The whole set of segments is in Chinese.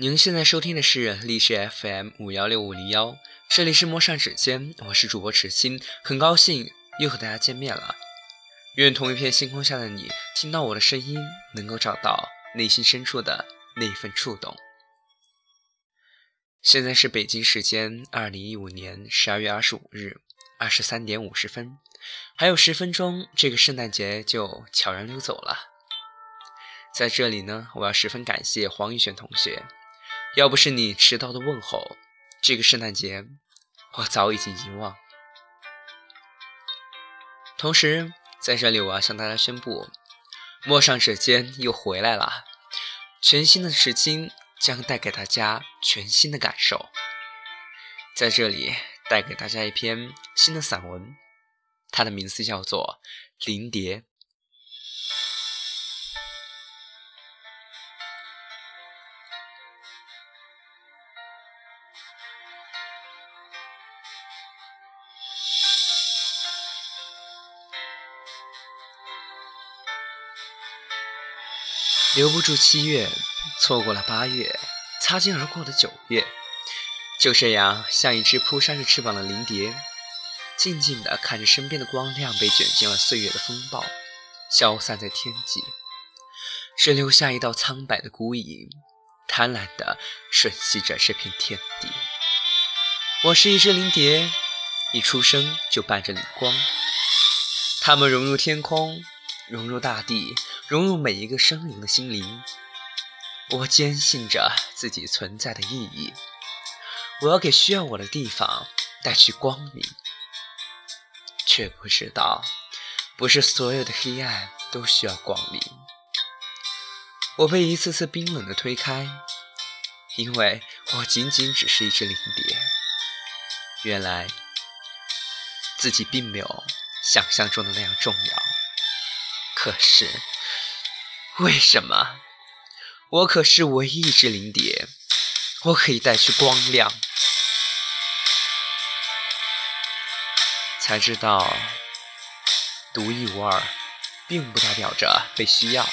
您现在收听的是历史 FM 五幺六五零幺，这里是陌上指尖，我是主播池心，很高兴又和大家见面了。愿同一片星空下的你，听到我的声音，能够找到内心深处的那一份触动。现在是北京时间二零一五年十二月二十五日二十三点五十分，还有十分钟，这个圣诞节就悄然溜走了。在这里呢，我要十分感谢黄宇轩同学。要不是你迟到的问候，这个圣诞节我早已经遗忘。同时，在这里我要向大家宣布，陌上指尖又回来了，全新的时青将带给大家全新的感受。在这里带给大家一篇新的散文，它的名字叫做《灵蝶》。留不住七月，错过了八月，擦肩而过的九月，就这样像一只扑扇着翅膀的灵蝶，静静地看着身边的光亮被卷进了岁月的风暴，消散在天际，只留下一道苍白的孤影，贪婪地吮吸着这片天地。我是一只灵蝶，一出生就伴着灵光，它们融入天空，融入大地。融入每一个生灵的心灵，我坚信着自己存在的意义。我要给需要我的地方带去光明，却不知道，不是所有的黑暗都需要光明。我被一次次冰冷的推开，因为我仅仅只是一只灵蝶。原来，自己并没有想象中的那样重要。可是。为什么？我可是唯一一只灵蝶，我可以带去光亮。才知道，独一无二，并不代表着被需要。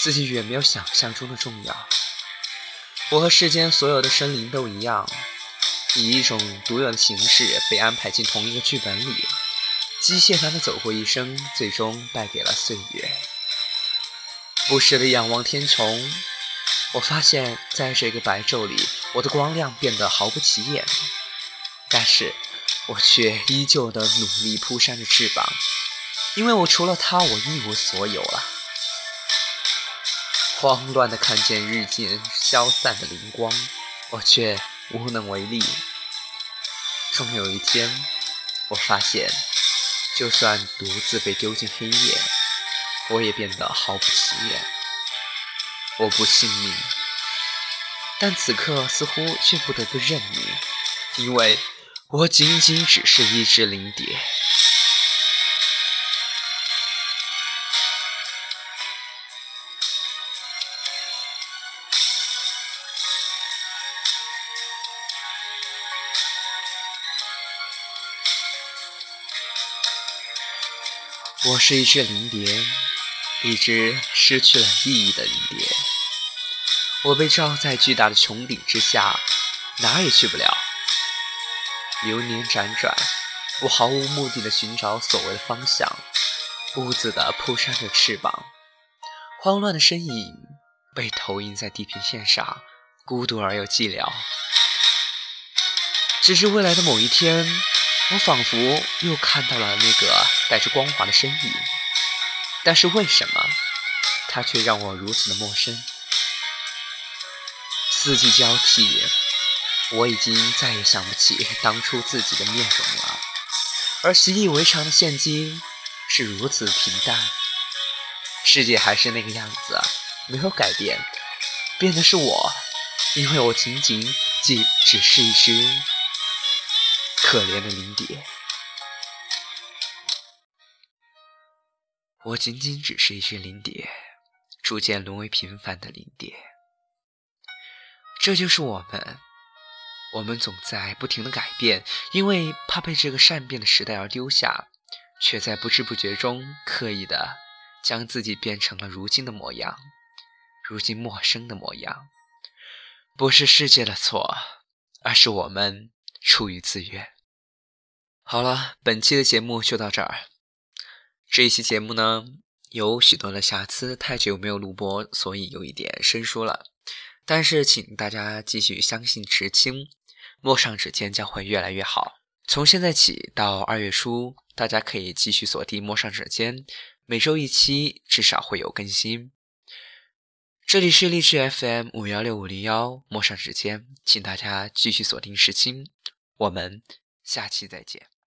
自己远没有想象中的重要。我和世间所有的生灵都一样，以一种独有的形式被安排进同一个剧本里，机械般的走过一生，最终败给了岁月。不时的仰望天穹，我发现，在这个白昼里，我的光亮变得毫不起眼，但是我却依旧的努力扑扇着翅膀，因为我除了它，我一无所有了。慌乱的看见日渐消散的灵光，我却无能为力。终有一天，我发现，就算独自被丢进黑夜。我也变得毫不起眼，我不信命，但此刻似乎却不得不认命，因为我仅仅只是一只灵蝶。我是一只灵蝶。一只失去了意义的灵蝶，我被罩在巨大的穹顶之下，哪也去不了。流年辗转，我毫无目的的寻找所谓的方向，兀自的扑扇着翅膀，慌乱的身影被投影在地平线上，孤独而又寂寥。只是未来的某一天，我仿佛又看到了那个带着光华的身影。但是为什么，它却让我如此的陌生？四季交替，我已经再也想不起当初自己的面容了。而习以为常的现今是如此平淡，世界还是那个样子，没有改变，变的是我，因为我仅仅只只是一只可怜的灵蝶。我仅仅只是一只灵蝶，逐渐沦为平凡的灵蝶。这就是我们，我们总在不停的改变，因为怕被这个善变的时代而丢下，却在不知不觉中刻意的将自己变成了如今的模样，如今陌生的模样。不是世界的错，而是我们出于自愿。好了，本期的节目就到这儿。这一期节目呢，有许多的瑕疵，太久没有录播，所以有一点生疏了。但是，请大家继续相信池青，陌上指尖将会越来越好。从现在起到二月初，大家可以继续锁定陌上指尖，每周一期，至少会有更新。这里是励志 FM 五幺六五零幺陌上指尖，请大家继续锁定时青，我们下期再见。